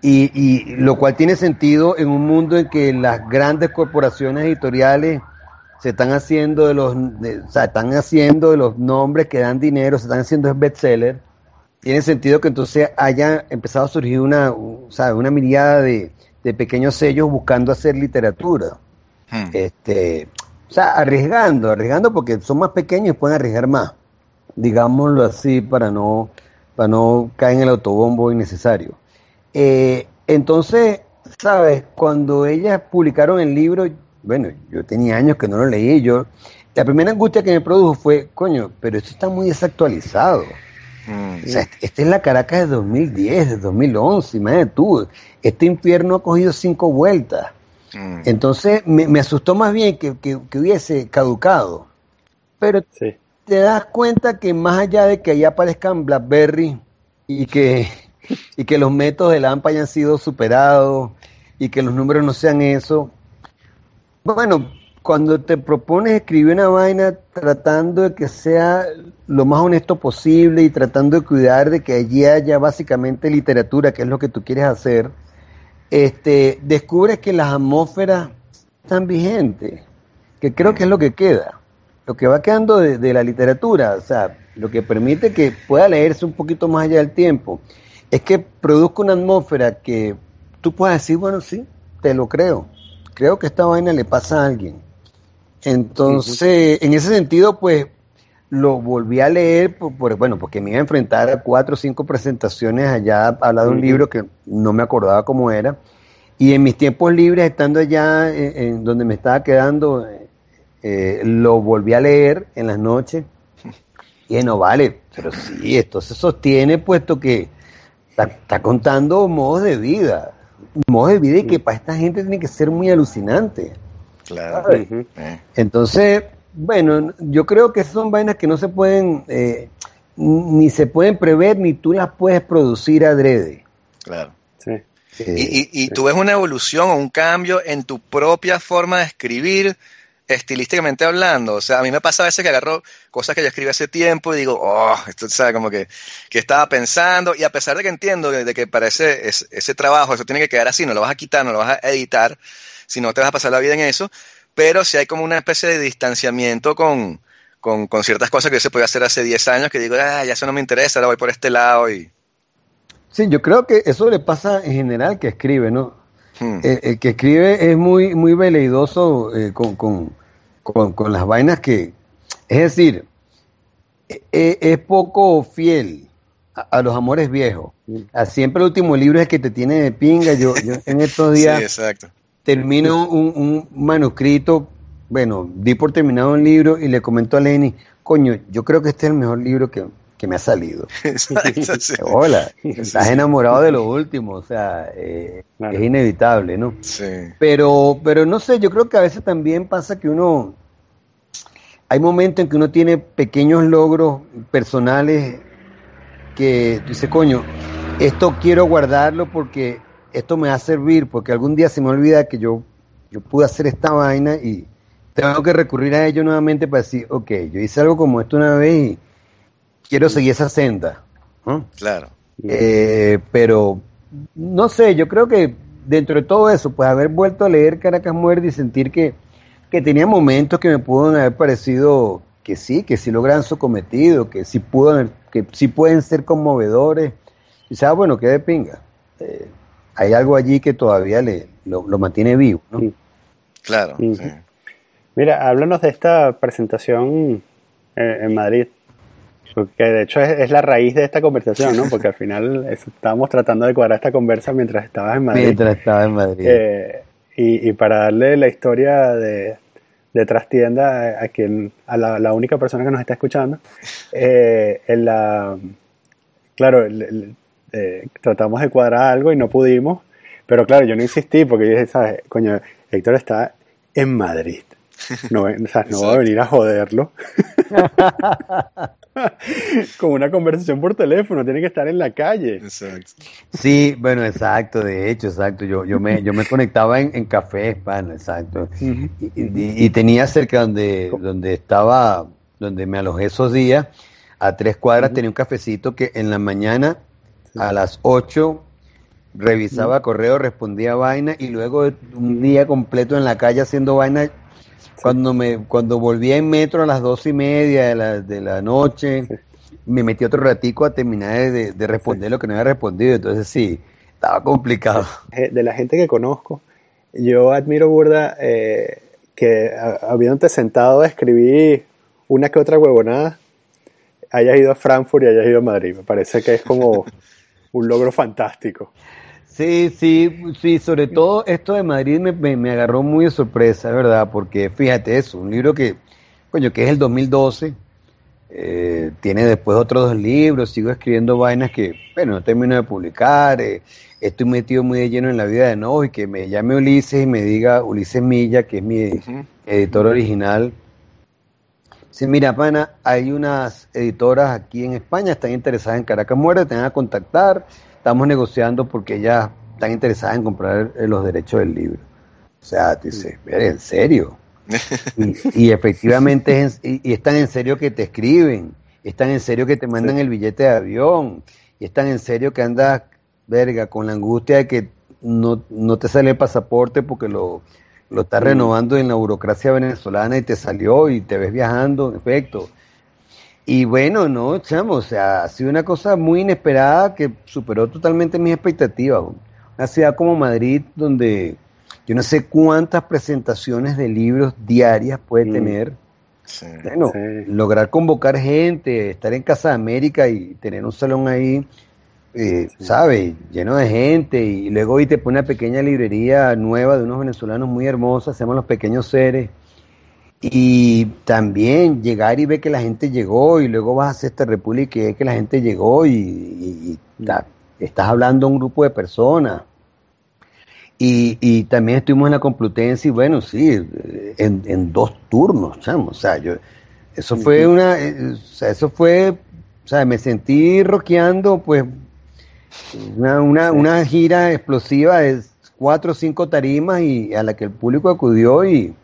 Y, y lo cual tiene sentido en un mundo en que las grandes corporaciones editoriales se están haciendo de los, de, o sea, están haciendo de los nombres que dan dinero, se están haciendo bestseller. Tiene sentido que entonces haya empezado a surgir una, ¿sabe? una mirada de, de pequeños sellos buscando hacer literatura. Hmm. Este, o sea, arriesgando, arriesgando porque son más pequeños y pueden arriesgar más. Digámoslo así para no, para no caer en el autobombo innecesario. Eh, entonces, ¿sabes? Cuando ellas publicaron el libro, bueno, yo tenía años que no lo leí, yo la primera angustia que me produjo fue, coño, pero esto está muy desactualizado. Mm. O sea, este- esta es la Caracas de 2010, de 2011, imagínate tú, este infierno ha cogido cinco vueltas. Mm. Entonces me, me asustó más bien que, que- que hubiese caducado. Pero Sí. te das cuenta que más allá de que ahí aparezcan BlackBerry y que, y que los métodos de AMPA hayan sido superados y que los números no sean eso, bueno, cuando te propones escribir una vaina tratando de que sea lo más honesto posible y tratando de cuidar de que allí haya básicamente literatura, que es lo que tú quieres hacer, este, descubres que las atmósferas están vigentes, que creo que es lo que queda, lo que va quedando de, de la literatura, o sea, lo que permite que pueda leerse un poquito más allá del tiempo, es que produzca una atmósfera que tú puedas decir, bueno, sí, te lo creo, creo que esta vaina le pasa a alguien. Entonces, en ese sentido, pues, lo volví a leer, por, por- bueno, porque me iba a enfrentar a cuatro o cinco presentaciones allá, hablar de un libro que no me acordaba cómo era, y en mis tiempos libres, estando allá en, en donde me estaba quedando, eh, eh, lo volví a leer en las noches, y no vale, pero sí, esto se sostiene puesto que está, está contando modos de vida, modos de vida y que para esta gente tiene que ser muy alucinante. Claro. Eh, Entonces, bueno, yo creo que son vainas que no se pueden, eh, ni se pueden prever, ni tú las puedes producir adrede. claro. Sí. Eh, Y, y, y tú ves una evolución o un cambio en tu propia forma de escribir, estilísticamente hablando. O sea, a mí me pasa a veces que agarro cosas que yo escribí hace tiempo y digo, oh, esto, o sea, como que, que estaba pensando. Y a pesar de que entiendo de, de que para ese, ese, ese trabajo eso tiene que quedar así, no lo vas a quitar, no lo vas a editar, si no te vas a pasar la vida en eso. Pero si hay como una especie de distanciamiento con, con, con ciertas cosas que yo se podía hacer hace 10 años, que digo, ah, ya eso no me interesa, ahora voy por este lado y... sí, yo creo que eso le pasa en general al que escribe, ¿no? hmm, El, el que escribe es muy, muy veleidoso eh, con, con, con, con las vainas que, es decir, e- e- es poco fiel a, a los amores viejos. A siempre el último libro es el que te tiene de pinga. Yo, yo en estos sí, días exacto. Termino un, un manuscrito, bueno, di por terminado un libro y le comento a Lenny, coño, yo creo que este es el mejor libro que, que me ha salido. Exacto, sí. Hola, estás enamorado de lo último, o sea, eh, Claro. es inevitable, ¿no? Sí. Pero, pero no sé, yo creo que a veces también pasa que uno, hay momentos en que uno tiene pequeños logros personales que dice, coño, esto quiero guardarlo porque esto me va a servir, porque algún día se me olvida que yo, yo pude hacer esta vaina y tengo que recurrir a ello nuevamente para decir, ok, yo hice algo como esto una vez y quiero seguir esa senda. ¿no? Claro. Eh, pero no sé, yo creo que dentro de todo eso, pues haber vuelto a leer Caracas Muerde y sentir que, que tenía momentos que me pudo haber parecido que sí, que sí logran su cometido, que sí, pudo, que sí pueden ser conmovedores. Sea, bueno, qué de pinga. Eh, hay algo allí que todavía le, lo, lo mantiene vivo. ¿no? Sí. Claro. Sí. Mira, háblanos de esta presentación eh, en Madrid. Que de hecho es, es la raíz de esta conversación, ¿no? Porque al final estábamos tratando de cuadrar esta conversa mientras estabas en Madrid. Mientras estaba en Madrid. Eh, y, y para darle la historia de, de Trastienda a, a quien, a la, la única persona que nos está escuchando, eh, en la, claro, el- el- eh, tratamos de cuadrar algo y no pudimos, pero claro, yo no insistí porque yo dije, ¿sabes? Coño, Héctor está en Madrid. No, o sea, no va a venir a joderlo. Con una conversación por teléfono, tiene que estar en la calle. Exacto. Sí, bueno, exacto, de hecho, exacto. Yo, yo me, yo me conectaba en, en café hispano, exacto. Ujú. Y, y- y tenía cerca donde, donde estaba, donde me alojé esos días, a tres cuadras tenía un cafecito que en la mañana a las 8 revisaba correo, respondía vaina y luego un día completo en la calle haciendo vaina. Cuando me cuando volvía en metro a las dos y media de la, de la noche, me metí otro ratico a terminar de, de responder lo que no había respondido. Entonces sí, estaba complicado. eh, de la gente que conozco, yo admiro burda eh, que habiéndote sentado a escribir una que otra huevonada, hayas ido a Frankfurt y hayas ido a Madrid. Me parece que es como un logro fantástico. Sí, sí, sí, sobre todo esto de Madrid me, me- me agarró muy de sorpresa, ¿verdad? Porque fíjate eso, un libro que coño, que es el 2012. Eh, tiene después otros dos libros, sigo escribiendo vainas que, bueno, no termino de publicar, eh, estoy metido muy de lleno en la vida de no y que me llame Ulises y me diga Ulises Milla, que es mi editor original. Sí, mira, pana, hay unas editoras aquí en España, están interesadas en Caracas Muerte, te van a contactar, estamos negociando porque ellas están interesadas en comprar eh, los derechos del libro. O sea, dice, en serio. y, efectivamente es y, están en serio que te escriben, están en serio que te mandan el billete de avión, y están en serio que andas, verga, con la angustia de que no, no te sale el pasaporte porque lo, lo estás renovando en la burocracia venezolana y te salió y te ves viajando, en efecto. Y bueno, no, chamo, o sea, ha sido una cosa muy inesperada que superó totalmente mis expectativas. Una ciudad como Madrid, donde yo no sé cuántas presentaciones de libros diarias puede mm. tener. bueno, lograr convocar gente, estar en Casa de América y tener un salón ahí, eh, ¿sabes? Lleno de gente y luego hoy te pone una pequeña librería nueva de unos venezolanos muy hermosos, hacemos los pequeños seres. Y también llegar y ver que la gente llegó y luego vas a hacer esta república y ves que la gente llegó y, estás hablando a un grupo de personas y, y también estuvimos en la Complutense y bueno, sí, en, en dos turnos, chamo. O sea, yo, eso fue una, eh, o sea, eso fue, o sea, me sentí rockeando, pues, una, una, una gira explosiva de cuatro o cinco tarimas y a la que el público acudió y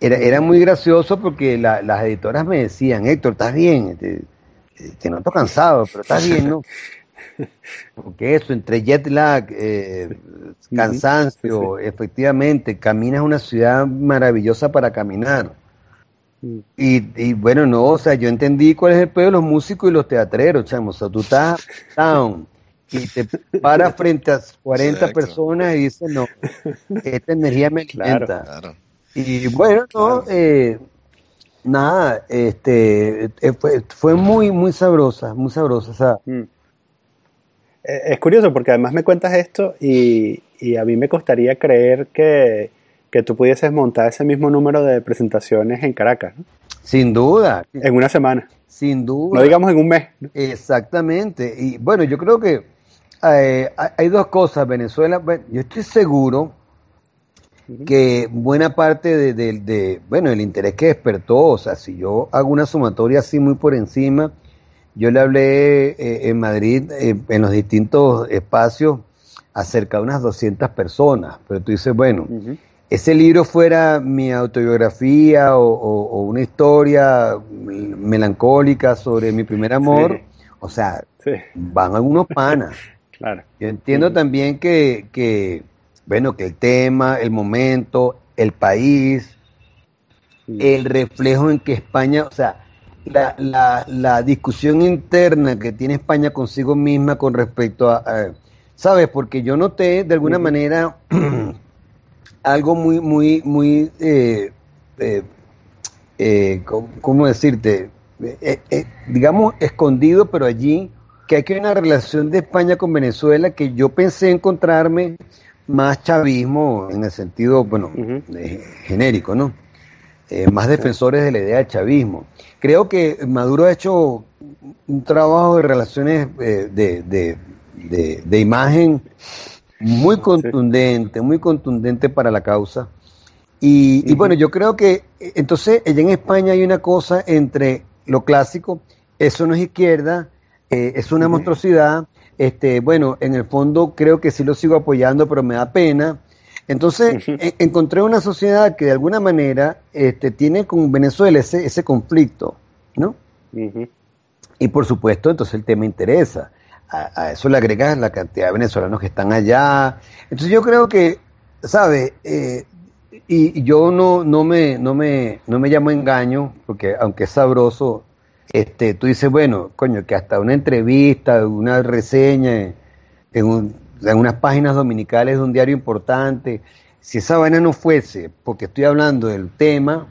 era, era muy gracioso porque las editoras me decían, Héctor, ¿estás bien? Te, te noto cansado, pero estás bien, ¿no? Porque eso, entre jet lag, eh, cansancio, efectivamente, caminas una ciudad maravillosa para caminar. Mm. Y, bueno, no, o sea, yo entendí cuál es el pedo de los músicos y los teatreros, chamo. O sea, tú estás down y te paras frente a 40 personas y dices, no, esta energía me encanta. Y bueno, no, eh, nada, este, eh, fue, fue muy, muy sabrosa, muy sabrosa. O sea, mm. Eh, es curioso porque además me cuentas esto y, a mí me costaría creer que, tú pudieses montar ese mismo número de presentaciones en Caracas. Sin duda. En una semana. Sin duda. No digamos en un mes. Exactamente. Y bueno, yo creo que eh, hay dos cosas. Venezuela, yo estoy seguro que buena parte de, de, bueno, el interés que despertó, o sea, si yo hago una sumatoria así muy por encima, yo le hablé eh, en Madrid, eh, en los distintos espacios, acerca de unas 200 personas, pero tú dices, bueno, ese libro fuera mi autobiografía o, una historia melancólica sobre mi primer amor, o sea, van algunos panas. Claro. Yo entiendo también que, que, bueno, que el tema, el momento, el país, el reflejo en que España, o sea, la, la, la, discusión interna que tiene España consigo misma con respecto a, ¿sabes? Porque yo noté de alguna manera algo muy, muy, muy, eh, eh, eh ¿cómo decirte? Digamos, escondido, pero allí, que hay que una relación de España con Venezuela que yo pensé encontrarme más chavismo en el sentido, bueno, genérico, ¿no? más defensores de la idea del chavismo. Creo que Maduro ha hecho un trabajo de relaciones eh, de, imagen muy contundente, muy contundente para la causa. Y, bueno, yo creo que eh, entonces allá en España hay una cosa entre lo clásico, eso no es izquierda, eh, es una monstruosidad, este, bueno, en el fondo creo que sí lo sigo apoyando, pero me da pena. Entonces encontré una sociedad que de alguna manera este, tiene con Venezuela ese, ese conflicto, ¿no? Y por supuesto, entonces el tema interesa. A, eso le agregas la cantidad de venezolanos que están allá. Entonces yo creo que, ¿sabes? Eh, y, yo no, no, me, no, me, no me llamo engaño, porque aunque es sabroso, este, tú dices, bueno, coño, que hasta una entrevista, una reseña en, un, en unas páginas dominicales de un diario importante, si esa vaina no fuese porque estoy hablando del tema,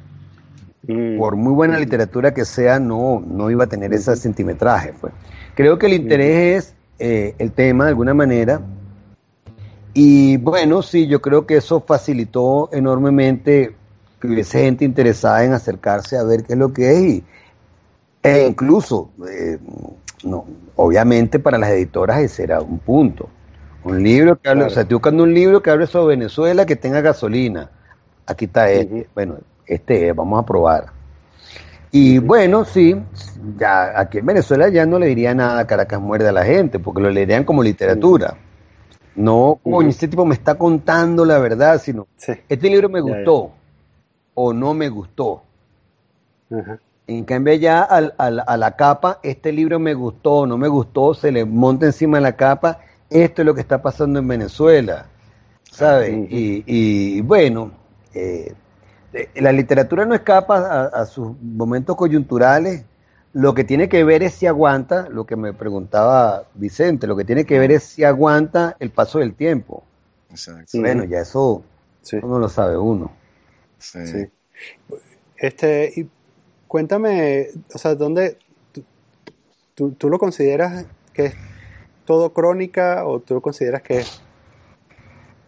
Mm. por muy buena literatura que sea, no, no iba a tener ese centimetraje. Pues. Creo que el interés es eh, el tema de alguna manera. Y bueno, sí, yo creo que eso facilitó enormemente que hubiese gente interesada en acercarse a ver qué es lo que es y, e incluso, eh, no, obviamente para las editoras ese era un punto. Un libro que hable, Claro. o sea, estoy buscando un libro que hable sobre Venezuela que tenga gasolina. Aquí está este. Bueno, este es, vamos a probar. Y bueno, sí, ya aquí en Venezuela ya no le diría nada a Caracas muerde a la gente, porque lo leerían como literatura. No, este tipo me está contando la verdad, sino Sí. este libro me Ya, ya. gustó o no me gustó. Ajá. En cambio ya al- al- a la capa, este libro me gustó o no me gustó, se le monta encima de la capa, esto es lo que está pasando en Venezuela, ¿sabes? Ujú. y, y, bueno, eh, eh, la literatura no escapa a, a sus momentos coyunturales, lo que tiene que ver es si aguanta, lo que me preguntaba Vicente, lo que tiene que ver es si aguanta el paso del tiempo. Exacto. Bueno, ya eso, Sí. eso no lo sabe uno. Sí. Sí. Este, y cuéntame, o sea, ¿dónde tú, lo consideras que es todo crónica o tú lo consideras que es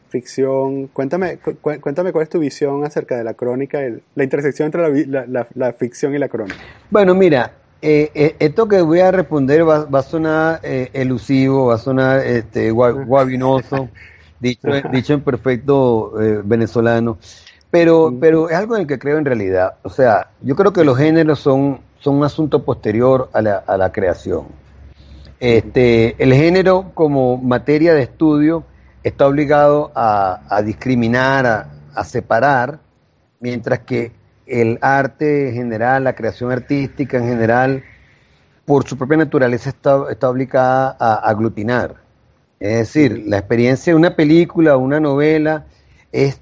ficción? Cuéntame, cu- cu- cuéntame cuál es tu visión acerca de la crónica, el- la intersección entre la, la- la- la ficción y la crónica. Bueno, mira, eh, eh, esto que voy a responder va, va a sonar eh, elusivo, va a sonar este, gua- guabinoso, dicho, dicho en perfecto eh, venezolano, pero, pero es algo en el que creo en realidad. O sea, yo creo que los géneros son, son un asunto posterior a la, a la creación. Este, el género como materia de estudio está obligado a, a discriminar, a, a separar, mientras que el arte en general, la creación artística en general, por su propia naturaleza está, está obligada a aglutinar. Es decir, la experiencia de una película, una novela, es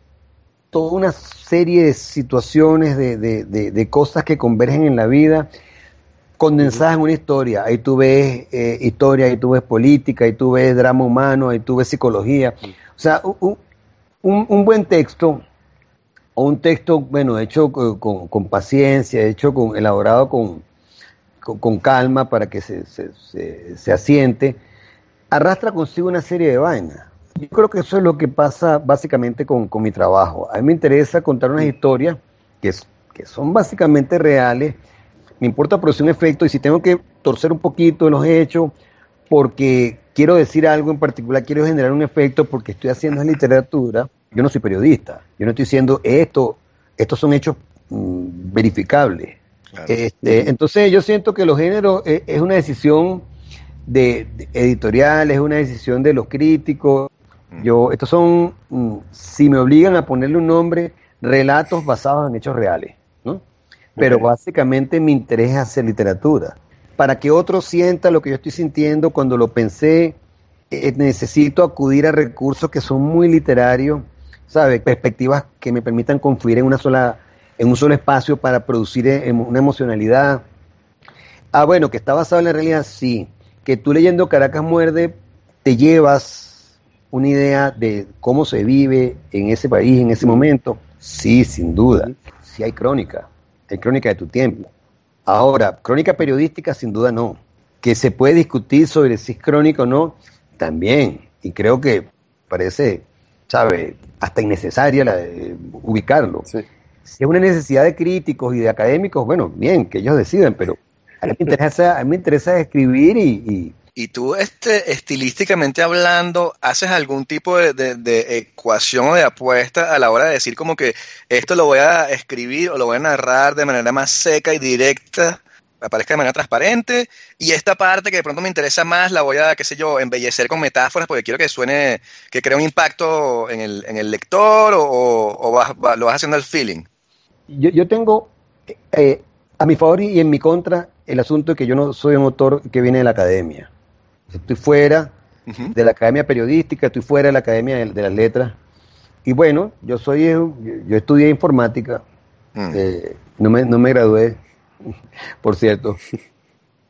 toda una serie de situaciones, de, de- de- de cosas que convergen en la vida, condensadas en una historia. Ahí tú ves eh, historia, ahí tú ves política, ahí tú ves drama humano, ahí tú ves psicología. O sea, un, un- un buen texto, o un texto, bueno, hecho con, con- paciencia, hecho con, elaborado con, con, con calma para que se, se, se- se asiente, arrastra consigo una serie de vainas. Yo creo que eso es lo que pasa básicamente con, con mi trabajo. A mí me interesa contar unas historias que, que son básicamente reales. Me importa producir un efecto y si tengo que torcer un poquito los hechos porque quiero decir algo en particular, quiero generar un efecto porque estoy haciendo literatura, yo no soy periodista, yo no estoy diciendo esto, estos son hechos mm, verificables. Claro. Este, entonces yo siento que los géneros es, es una decisión de, de editorial, es una decisión de los críticos. Yo, estos son, mm, si me obligan a ponerle un nombre, relatos basados en hechos reales, ¿no? Pero básicamente mi interés es hacer literatura. Para que otro sienta lo que yo estoy sintiendo cuando lo pensé, eh, necesito acudir a recursos que son muy literarios, ¿sabes? Perspectivas que me permitan confluir en una sola, en un solo espacio para producir eh, emo- una emocionalidad. Ah, bueno, que está basado en la realidad, sí. Que tú leyendo Caracas Muerde te llevas una idea de cómo se vive en ese país, en ese momento. Sí, sin duda. Sí hay crónica. Hay crónica de tu tiempo. Ahora, crónica periodística, sin duda no. Que se puede discutir sobre si es crónica o no, también. Y creo que parece, ¿sabe? Hasta innecesaria la de ubicarlo. Sí. Si es una necesidad de críticos y de académicos, bueno, bien, que ellos deciden, pero a mí me interesa, a mí me interesa escribir y, y- Y tú, este, estilísticamente hablando, ¿haces algún tipo de, de- de ecuación o de apuesta a la hora de decir como que esto lo voy a escribir o lo voy a narrar de manera más seca y directa, aparezca de manera transparente, y esta parte que de pronto me interesa más la voy a, qué sé yo, embellecer con metáforas porque quiero que suene, que cree un impacto en el, en el lector o, vas- va- lo vas haciendo al feeling? yo, yo tengo eh, a mi favor y en mi contra el asunto de que yo no soy un autor que viene de la academia. Estoy fuera de la academia periodística, estoy fuera de la academia de, de las letras. Y bueno, yo soy, eh, yo, yo estudié informática, Mm. eh, no, me, no me gradué, por cierto.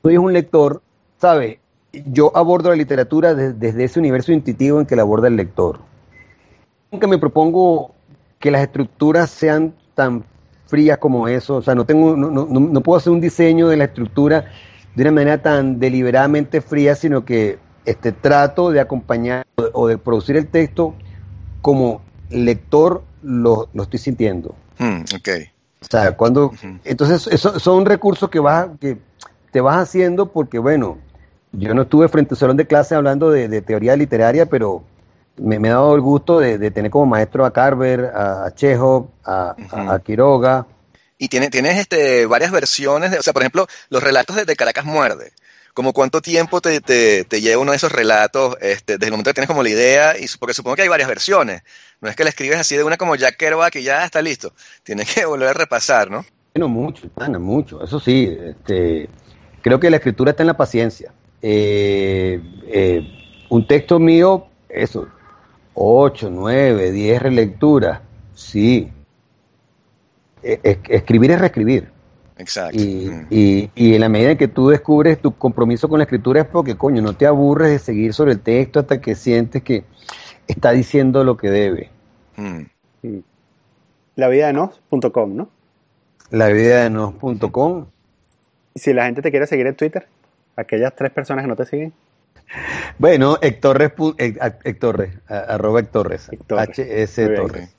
Soy un lector, ¿sabe? Yo abordo la literatura de- desde ese universo intuitivo en que la aborda el lector. Nunca me propongo que las estructuras sean tan frías como eso, o sea, no, tengo, no- no- no puedo hacer un diseño de la estructura de una manera tan deliberadamente fría, sino que este, trato de acompañar o de producir el texto como lector lo, lo estoy sintiendo. Mm, ok. O sea, cuando, entonces eso son recursos que vas, que te vas haciendo porque, bueno, yo no estuve frente al salón de clase hablando de, de teoría literaria, pero me, me ha dado el gusto de, de tener como maestro a Carver, a, a Chekhov, a, a- Ujú. a Quiroga. Y tiene, tienes este, varias versiones, de, o sea, por ejemplo, los relatos de, de Caracas Muerde. Como cuánto tiempo te, te, te lleva uno de esos relatos este, desde el momento que tienes como la idea, y, porque supongo que hay varias versiones. No es que la escribes así de una como Jack Kerouac y ya está listo. Tienes que volver a repasar, ¿no? Bueno, mucho, mucho. Eso sí, este, creo que la escritura está en la paciencia. Eh, eh, un texto mío, eso, 8, 9, 10 relecturas, sí. Eh, es- escribir es reescribir. Exacto. Y, Mm. y, y en la medida en que tú descubres tu compromiso con la escritura es porque, coño, no te aburres de seguir sobre el texto hasta que sientes que está diciendo lo que debe. Mm. La vida de nos.com, ¿no? La vida de nos.com. Y si la gente te quiere seguir en Twitter, aquellas tres personas que no te siguen, Bueno, Hectorres, pu- Hec- a- Hectorres, a- arroba Hectorres, Hectorres. HS Muy bien. Torres.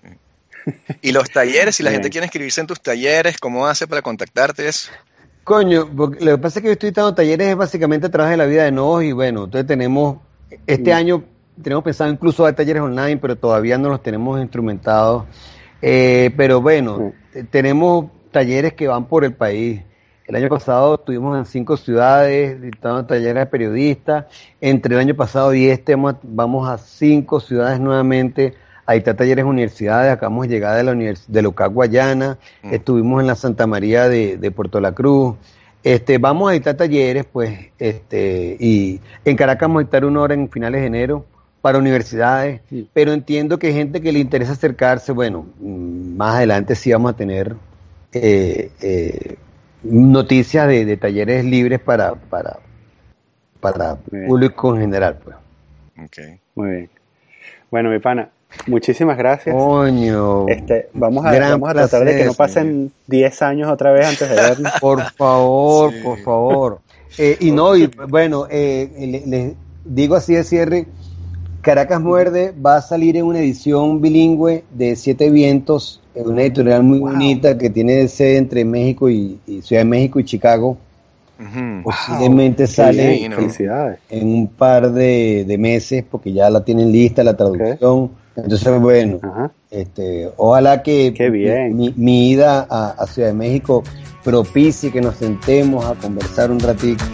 Y los talleres, si la Bien. gente quiere inscribirse en tus talleres, ¿cómo hace para contactarte? Eso? Coño, porque lo que pasa es que yo estoy dando talleres es básicamente a través de la vida de Nos y bueno, entonces tenemos, este Mm. año tenemos pensado incluso dar talleres online, pero todavía no los tenemos instrumentados. Eh, pero bueno, te- tenemos talleres que van por el país. El año pasado estuvimos en cinco ciudades, dictando talleres a periodistas. Entre el año pasado y este vamos a- vamos a cinco ciudades nuevamente a dictar talleres universidades. Acabamos de llegar de la univers de Loca, Guayana. Mm. Estuvimos en la Santa María de, de Puerto La Cruz. Este, vamos a dictar talleres, pues, este, y en Caracas vamos a dictar una hora en finales de enero para universidades, Sí. pero entiendo que hay gente que le interesa acercarse, bueno, mm, más adelante sí vamos a tener eh, eh, noticias de, de talleres libres para, para, para público en general, pues. Ok. muy bien. Bueno, mi pana, muchísimas gracias. Coño, Este, vamos a, vamos a tratar de que no pasen 10 años otra vez antes de vernos. por favor, Sí. por favor. Eh, y no, y bueno, eh, le- les digo así de cierre, Caracas Muerde va a salir en una edición bilingüe de Siete Vientos, en una editorial muy Wow. bonita que tiene sede entre México y, y Ciudad de México y Chicago. Posiblemente sale en un par de, de meses porque ya la tienen lista la traducción. Entonces, bueno, Ajá. este, ojalá que bien. Mi, mi ida a, a Ciudad de México propicie que nos sentemos a conversar un ratito.